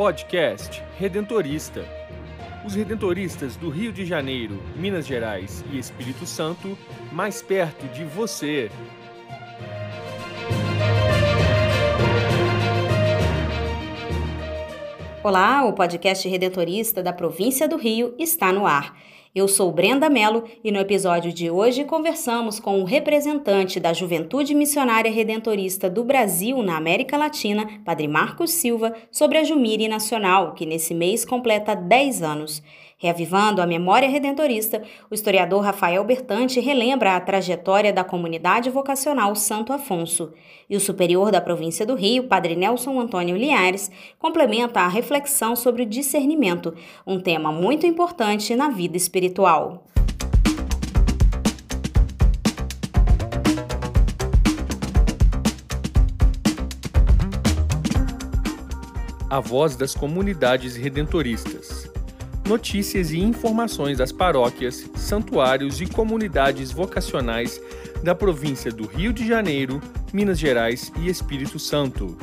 Podcast Redentorista. Os redentoristas do Rio de Janeiro, Minas Gerais e Espírito Santo, mais perto de você. Olá, o podcast Redentorista da província do Rio está no ar. Eu sou Brenda Mello e no episódio de hoje conversamos com o representante da Juventude Missionária Redentorista do Brasil na América Latina, Padre Marcos Silva, sobre a Jumire Nacional, que nesse mês completa 10 anos. Reavivando a memória redentorista, o historiador Rafael Bertante relembra a trajetória da comunidade vocacional Santo Afonso. E o superior da província do Rio, Padre Nelson Antônio Liares, complementa a reflexão sobre o discernimento, um tema muito importante na vida espiritual. A voz das comunidades redentoristas notícias e informações das paróquias, santuários e comunidades vocacionais da província do Rio de Janeiro, Minas Gerais e Espírito Santo.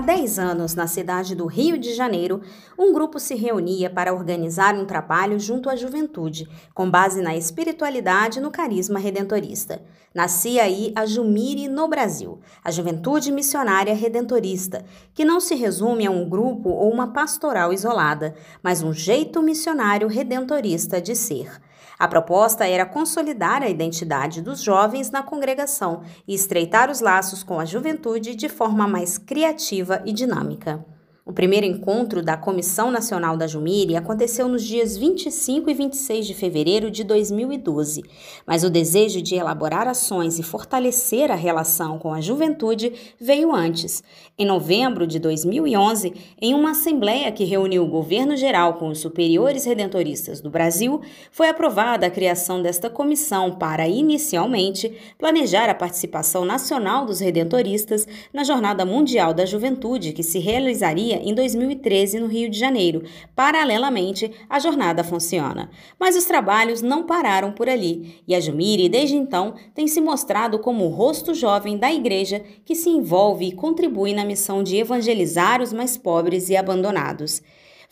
Há 10 anos, na cidade do Rio de Janeiro, um grupo se reunia para organizar um trabalho junto à juventude, com base na espiritualidade e no carisma redentorista. Nascia aí a Jumire no Brasil, a Juventude Missionária Redentorista, que não se resume a um grupo ou uma pastoral isolada, mas um jeito missionário redentorista de ser. A proposta era consolidar a identidade dos jovens na congregação e estreitar os laços com a juventude de forma mais criativa e dinâmica. O primeiro encontro da Comissão Nacional da Jumire aconteceu nos dias 25 e 26 de fevereiro de 2012, mas o desejo de elaborar ações e fortalecer a relação com a juventude veio antes. Em novembro de 2011, em uma assembleia que reuniu o governo geral com os superiores redentoristas do Brasil, foi aprovada a criação desta comissão para, inicialmente, planejar a participação nacional dos redentoristas na Jornada Mundial da Juventude, que se realizaria em 2013 no Rio de Janeiro. Paralelamente, a jornada funciona. Mas os trabalhos não pararam por ali e a Jumire, desde então, tem se mostrado como o rosto jovem da igreja que se envolve e contribui na missão de evangelizar os mais pobres e abandonados.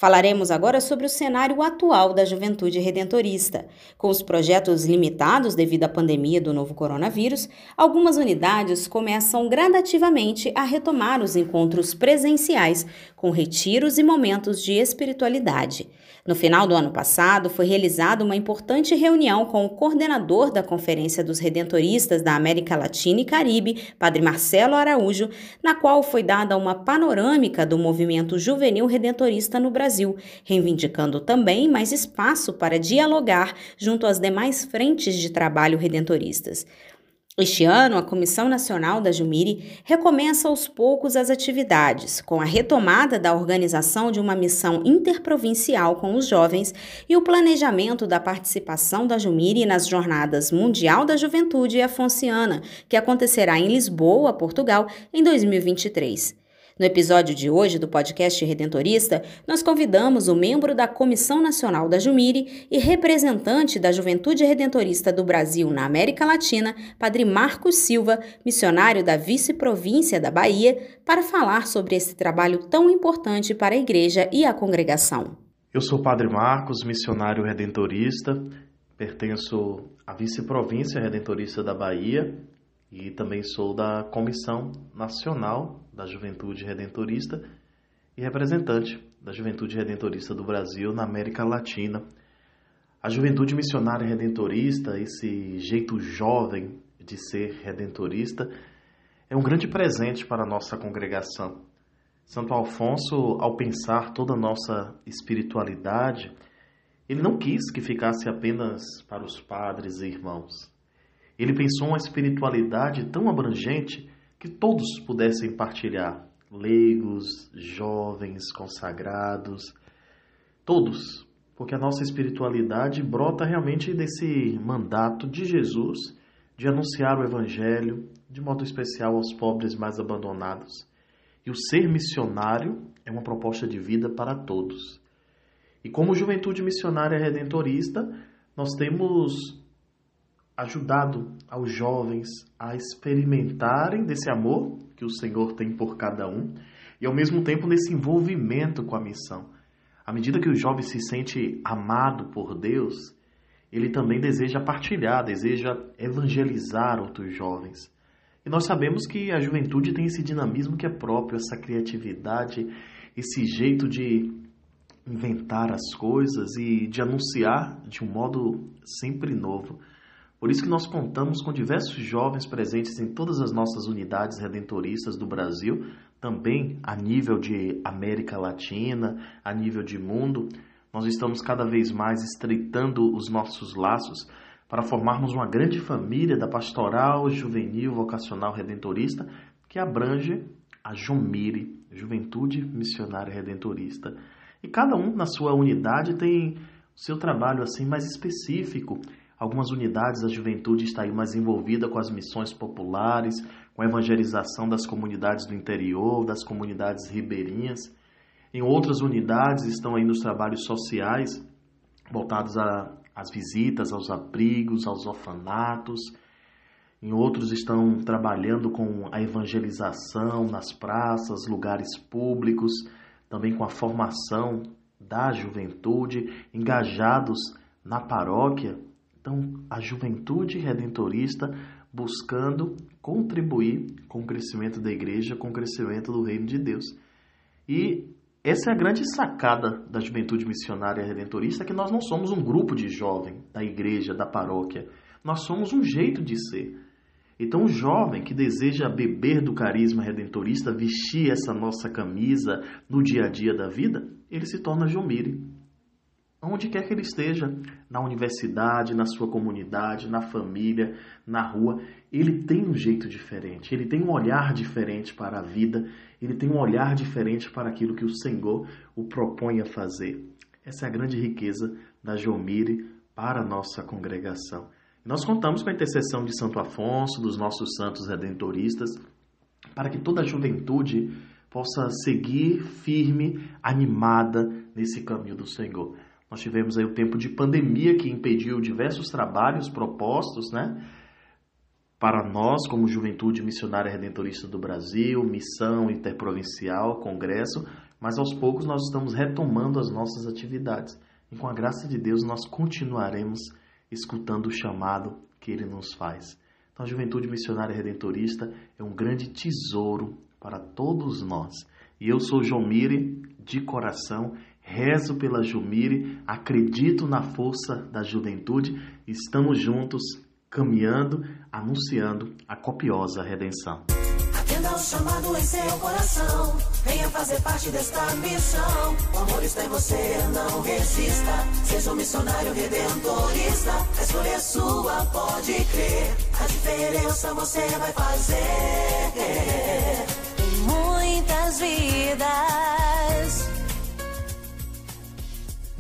Falaremos agora sobre o cenário atual da juventude redentorista. Com os projetos limitados devido à pandemia do novo coronavírus, algumas unidades começam gradativamente a retomar os encontros presenciais, com retiros e momentos de espiritualidade. No final do ano passado, foi realizada uma importante reunião com o coordenador da Conferência dos Redentoristas da América Latina e Caribe, Padre Marcelo Araújo, na qual foi dada uma panorâmica do movimento juvenil redentorista no Brasil, reivindicando também mais espaço para dialogar junto às demais frentes de trabalho redentoristas. Este ano, a Comissão Nacional da Jumire recomeça aos poucos as atividades, com a retomada da organização de uma missão interprovincial com os jovens e o planejamento da participação da Jumire nas Jornadas Mundial da Juventude e Afonciana, que acontecerá em Lisboa, Portugal, em 2023. No episódio de hoje do podcast Redentorista, nós convidamos o membro da Comissão Nacional da Jumire e representante da Juventude Redentorista do Brasil na América Latina, Padre Marcos Silva, missionário da vice-província da Bahia, para falar sobre esse trabalho tão importante para a igreja e a congregação. Eu sou Padre Marcos, missionário redentorista, pertenço à vice-província redentorista da Bahia e também sou da Comissão Nacional da Juventude Redentorista e representante da Juventude Redentorista do Brasil na América Latina. A Juventude Missionária Redentorista, esse jeito jovem de ser redentorista, é um grande presente para a nossa congregação. Santo Alfonso, ao pensar toda a nossa espiritualidade, ele não quis que ficasse apenas para os padres e irmãos. Ele pensou uma espiritualidade tão abrangente que todos pudessem partilhar, leigos, jovens, consagrados, todos, porque a nossa espiritualidade brota realmente desse mandato de Jesus de anunciar o evangelho, de modo especial aos pobres mais abandonados. E o ser missionário é uma proposta de vida para todos. E como juventude missionária redentorista, nós temos ajudado aos jovens a experimentarem desse amor que o Senhor tem por cada um e ao mesmo tempo nesse envolvimento com a missão. À medida que o jovem se sente amado por Deus, ele também deseja partilhar, deseja evangelizar outros jovens. E nós sabemos que a juventude tem esse dinamismo que é próprio, essa criatividade, esse jeito de inventar as coisas e de anunciar de um modo sempre novo. Por isso que nós contamos com diversos jovens presentes em todas as nossas unidades redentoristas do Brasil, também a nível de América Latina, a nível de mundo. Nós estamos cada vez mais estreitando os nossos laços para formarmos uma grande família da pastoral juvenil vocacional redentorista que abrange a Jomire, Juventude Missionária Redentorista. E cada um na sua unidade tem seu trabalho assim mais específico. Algumas unidades da juventude está aí mais envolvida com as missões populares, com a evangelização das comunidades do interior, das comunidades ribeirinhas. Em outras unidades estão aí nos trabalhos sociais, voltados às visitas aos abrigos, aos orfanatos. Em outros estão trabalhando com a evangelização nas praças, lugares públicos, também com a formação da juventude, engajados na paróquia. Então, a juventude redentorista buscando contribuir com o crescimento da igreja, com o crescimento do reino de Deus. E essa é a grande sacada da juventude missionária redentorista, que nós não somos um grupo de jovem da igreja, da paróquia. Nós somos um jeito de ser. Então, o jovem que deseja beber do carisma redentorista, vestir essa nossa camisa no dia a dia da vida, ele se torna Jomire. Onde quer que ele esteja, na universidade, na sua comunidade, na família, na rua, ele tem um jeito diferente, ele tem um olhar diferente para a vida, ele tem um olhar diferente para aquilo que o Senhor o propõe a fazer. Essa é a grande riqueza da Jomire para a nossa congregação. Nós contamos com a intercessão de Santo Afonso, dos nossos santos redentoristas, para que toda a juventude possa seguir firme, animada nesse caminho do Senhor. Nós tivemos aí o tempo de pandemia que impediu diversos trabalhos propostos, né? Para nós, como Juventude Missionária Redentorista do Brasil, Missão Interprovincial, Congresso, mas aos poucos nós estamos retomando as nossas atividades. E com a graça de Deus nós continuaremos escutando o chamado que ele nos faz. Então, a juventude missionária redentorista é um grande tesouro para todos nós. E eu sou Jomire de coração, rezo pela Jomire, acredito na força da juventude, estamos juntos caminhando, anunciando a copiosa redenção. Atenda o chamado em seu coração. Venha fazer parte desta missão. O amor está em você, não resista. Seja um missionário redentorista. A escolha é sua, pode crer. A diferença você vai fazer. Em muitas vidas.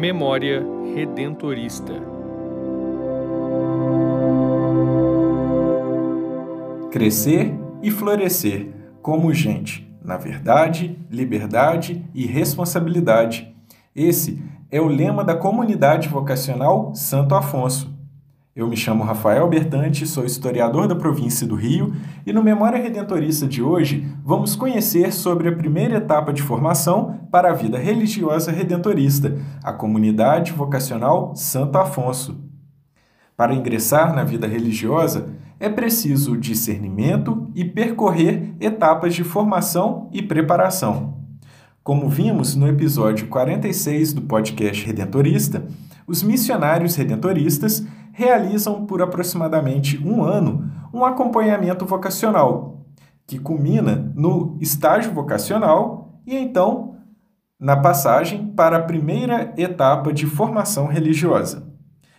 Memória Redentorista crescer e florescer como gente, na verdade, liberdade e responsabilidade. Esse é o lema da comunidade vocacional Santo Afonso. Eu me chamo Rafael Bertante, sou historiador da província do Rio e no Memória Redentorista de hoje vamos conhecer sobre a primeira etapa de formação para a vida religiosa redentorista, a comunidade vocacional Santo Afonso. Para ingressar na vida religiosa, é preciso discernimento e percorrer etapas de formação e preparação. Como vimos no episódio 46 do podcast Redentorista, os missionários redentoristas realizam por aproximadamente um ano um acompanhamento vocacional, que culmina no estágio vocacional e então na passagem para a primeira etapa de formação religiosa.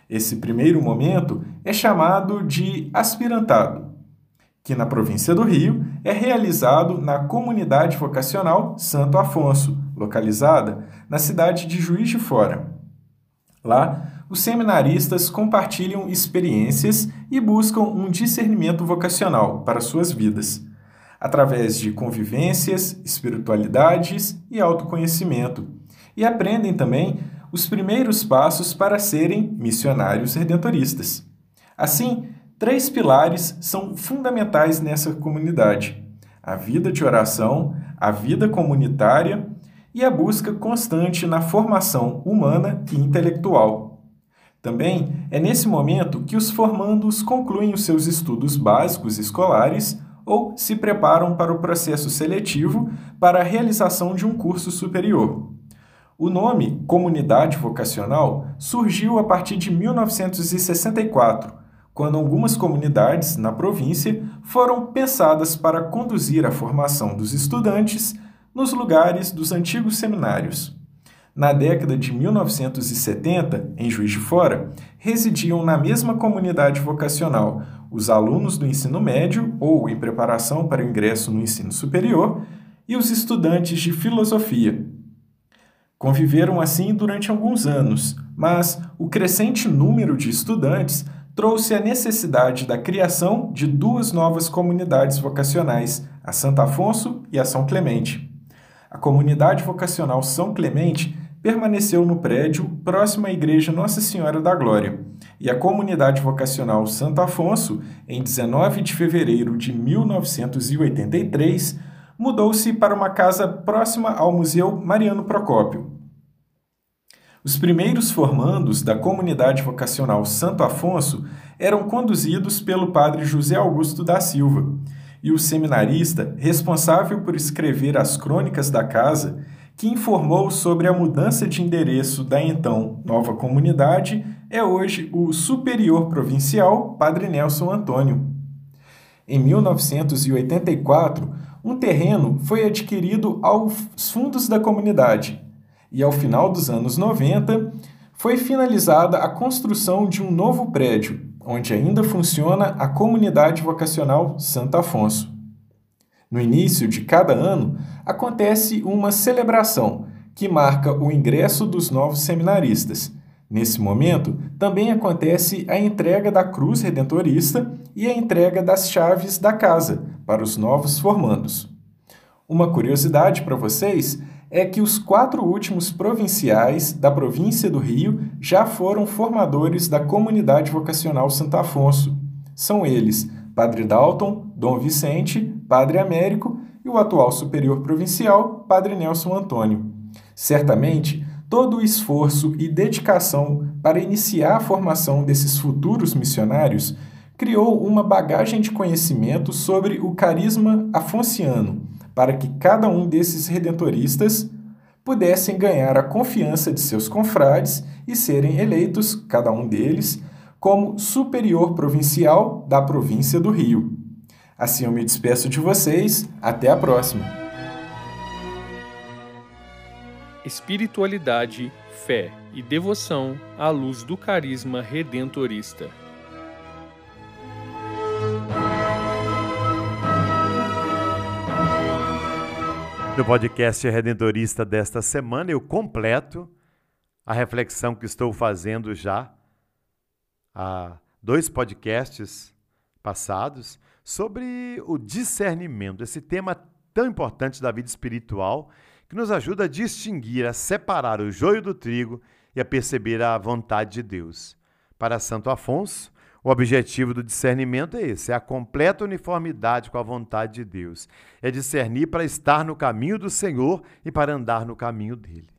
Esse primeiro momento é chamado de aspirantado, que na província do Rio é realizado na Comunidade Vocacional Santo Afonso, localizada na cidade de Juiz de Fora. Lá, os seminaristas compartilham experiências e buscam um discernimento vocacional para suas vidas, através de convivências, espiritualidades e autoconhecimento, e aprendem também os primeiros passos para serem missionários redentoristas. Assim, três pilares são fundamentais nessa comunidade: a vida de oração, a vida comunitária e a busca constante na formação humana e intelectual. Também é nesse momento que os formandos concluem os seus estudos básicos escolares ou se preparam para o processo seletivo para a realização de um curso superior. O nome Comunidade Vocacional surgiu a partir de 1964, quando algumas comunidades na província foram pensadas para conduzir a formação dos estudantes nos lugares dos antigos seminários. Na década de 1970, em Juiz de Fora, residiam na mesma comunidade vocacional os alunos do ensino médio ou em preparação para o ingresso no ensino superior e os estudantes de filosofia, Conviveram assim durante alguns anos, mas o crescente número de estudantes trouxe a necessidade da criação de duas novas comunidades vocacionais, a Santo Afonso e a São Clemente. A comunidade vocacional São Clemente permaneceu no prédio próximo à Igreja Nossa Senhora da Glória, e a comunidade vocacional Santo Afonso, em 19 de fevereiro de 1983, mudou-se para uma casa próxima ao Museu Mariano Procópio. Os primeiros formandos da comunidade vocacional Santo Afonso eram conduzidos pelo padre José Augusto da Silva, e o seminarista responsável por escrever as crônicas da casa, que informou sobre a mudança de endereço da então nova comunidade, é hoje o superior provincial Padre Nelson Antônio. Em 1984, um terreno foi adquirido aos fundos da comunidade e ao final dos anos 90 foi finalizada a construção de um novo prédio, onde ainda funciona a comunidade vocacional Santo Afonso. No início de cada ano acontece uma celebração que marca o ingresso dos novos seminaristas. Nesse momento, também acontece a entrega da cruz redentorista e a entrega das chaves da casa para os novos formandos. Uma curiosidade para vocês é que os quatro últimos provinciais da província do Rio já foram formadores da comunidade vocacional Santo Afonso. São eles Padre Dalton, Dom Vicente, Padre Américo e o atual superior provincial, Padre Nelson Antônio. Certamente, todo o esforço e dedicação para iniciar a formação desses futuros missionários criou uma bagagem de conhecimento sobre o carisma afonciano para que cada um desses redentoristas pudessem ganhar a confiança de seus confrades e serem eleitos, cada um deles, como superior provincial da província do Rio. Assim eu me despeço de vocês, até a próxima. Espiritualidade, fé e devoção à luz do carisma redentorista. No podcast Redentorista desta semana, eu completo a reflexão que estou fazendo já há dois podcasts passados sobre o discernimento, esse tema tão importante da vida espiritual que nos ajuda a distinguir, a separar o joio do trigo e a perceber a vontade de Deus. Para Santo Afonso, o objetivo do discernimento é esse: é a completa uniformidade com a vontade de Deus. É discernir para estar no caminho do Senhor e para andar no caminho dele.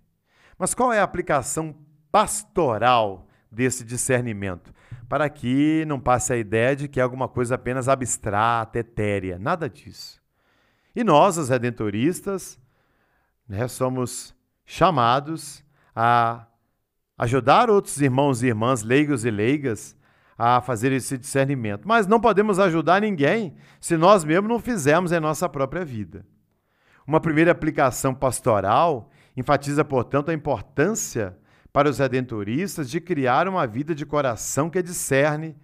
Mas qual é a aplicação pastoral desse discernimento? Para que não passe a ideia de que é alguma coisa apenas abstrata, etérea. Nada disso. E nós, os redentoristas, né, somos chamados a ajudar outros irmãos e irmãs, leigos e leigas, a fazer esse discernimento. Mas não podemos ajudar ninguém se nós mesmos não fizermos em nossa própria vida. Uma primeira aplicação pastoral enfatiza, portanto, a importância para os redentoristas de criar uma vida de coração que discerne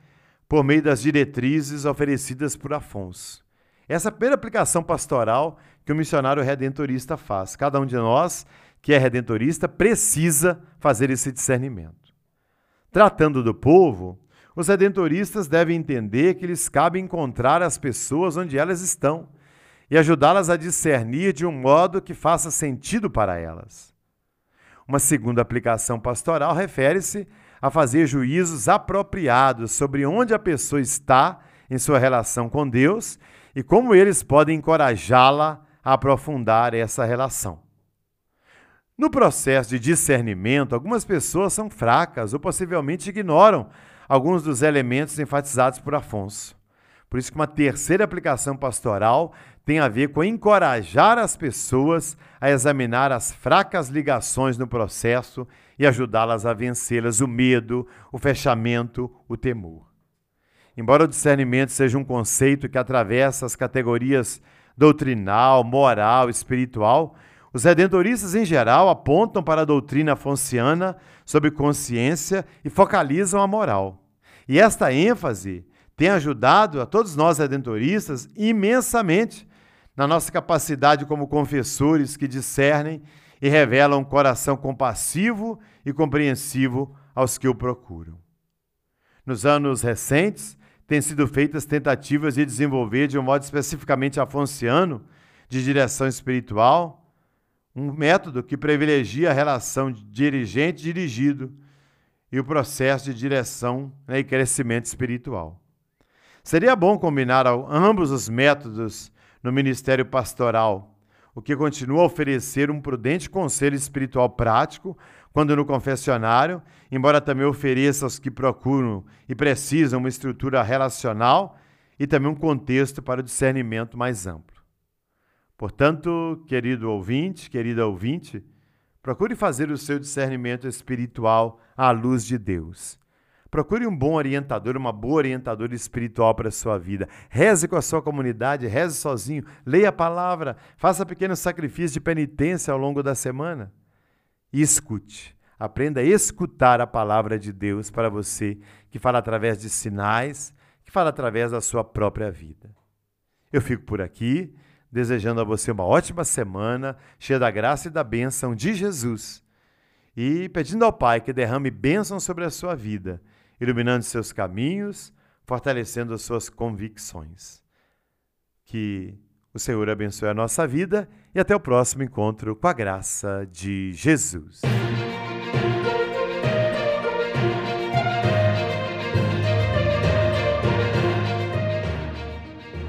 por meio das diretrizes oferecidas por Afonso. Essa é a primeira aplicação pastoral que o missionário redentorista faz. Cada um de nós que é redentorista precisa fazer esse discernimento. Tratando do povo, os redentoristas devem entender que lhes cabe encontrar as pessoas onde elas estão e ajudá-las a discernir de um modo que faça sentido para elas. Uma segunda aplicação pastoral refere-se a fazer juízos apropriados sobre onde a pessoa está em sua relação com Deus e como eles podem encorajá-la a aprofundar essa relação. No processo de discernimento, algumas pessoas são fracas ou possivelmente ignoram alguns dos elementos enfatizados por Afonso. Por isso que uma terceira aplicação pastoral tem a ver com encorajar as pessoas a examinar as fracas ligações no processo e ajudá-las a vencê-las o medo, o fechamento, o temor. Embora o discernimento seja um conceito que atravessa as categorias doutrinal, moral, espiritual, os redentoristas, em geral, apontam para a doutrina fonciana sobre consciência e focalizam a moral. E esta ênfase tem ajudado a todos nós redentoristas imensamente na nossa capacidade como confessores que discernem e revelam um coração compassivo e compreensivo aos que o procuram. Nos anos recentes, têm sido feitas tentativas de desenvolver, de um modo especificamente afonciano, de direção espiritual, um método que privilegia a relação dirigente-dirigido e o processo de direção né, e crescimento espiritual. Seria bom combinar ambos os métodos no ministério pastoral, o que continua a oferecer um prudente conselho espiritual prático quando no confessionário, embora também ofereça aos que procuram e precisam uma estrutura relacional e também um contexto para o discernimento mais amplo. Portanto, querido ouvinte, querida ouvinte, procure fazer o seu discernimento espiritual à luz de Deus. Procure um bom orientador, uma boa orientadora espiritual para a sua vida. Reze com a sua comunidade, reze sozinho, leia a palavra, faça pequenos sacrifícios de penitência ao longo da semana. E escute. Aprenda a escutar a palavra de Deus para você, que fala através de sinais, que fala através da sua própria vida. Eu fico por aqui desejando a você uma ótima semana, cheia da graça e da bênção de Jesus. E pedindo ao Pai que derrame bênção sobre a sua vida, iluminando seus caminhos, fortalecendo as suas convicções. Que o Senhor abençoe a nossa vida e até o próximo encontro com a graça de Jesus.